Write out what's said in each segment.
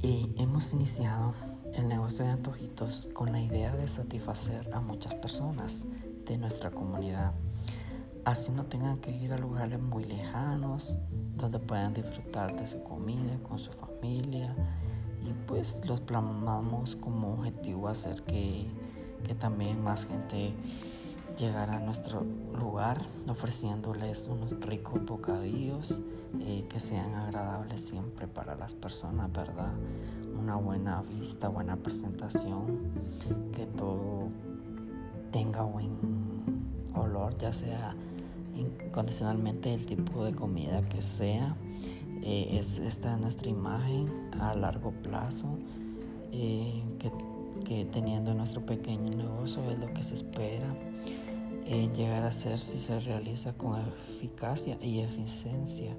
Y hemos iniciado el negocio de antojitos con la idea de satisfacer a muchas personas de nuestra comunidad. Así no tengan que ir a lugares muy lejanos donde puedan disfrutar de su comida con su familia. Y pues los planamos como objetivo hacer que, que también más gente llegar a nuestro lugar ofreciéndoles unos ricos bocadillos eh, que sean agradables siempre para las personas, ¿verdad? Una buena vista, buena presentación, que todo tenga buen olor, ya sea incondicionalmente el tipo de comida que sea. Eh, es, esta es nuestra imagen a largo plazo, eh, que, que teniendo nuestro pequeño negocio es lo que se espera llegar a ser si se realiza con eficacia y eficiencia.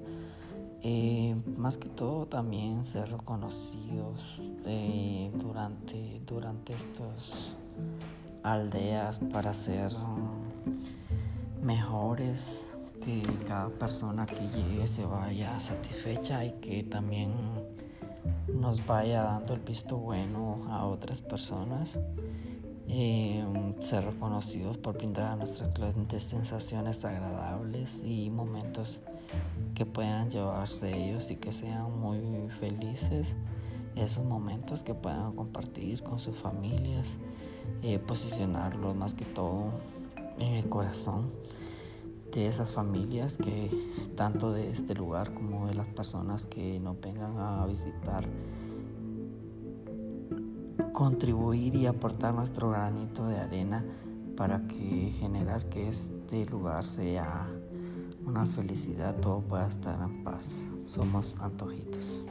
Eh, más que todo también ser reconocidos eh, durante, durante estas aldeas para ser mejores, que cada persona que llegue se vaya satisfecha y que también nos vaya dando el visto bueno a otras personas. Eh, ser reconocidos por brindar a nuestros clientes sensaciones agradables y momentos que puedan llevarse ellos y que sean muy felices esos momentos que puedan compartir con sus familias eh, posicionarlos más que todo en el corazón de esas familias que tanto de este lugar como de las personas que nos vengan a visitar contribuir y aportar nuestro granito de arena para que generar que este lugar sea una felicidad, todo pueda estar en paz. Somos antojitos.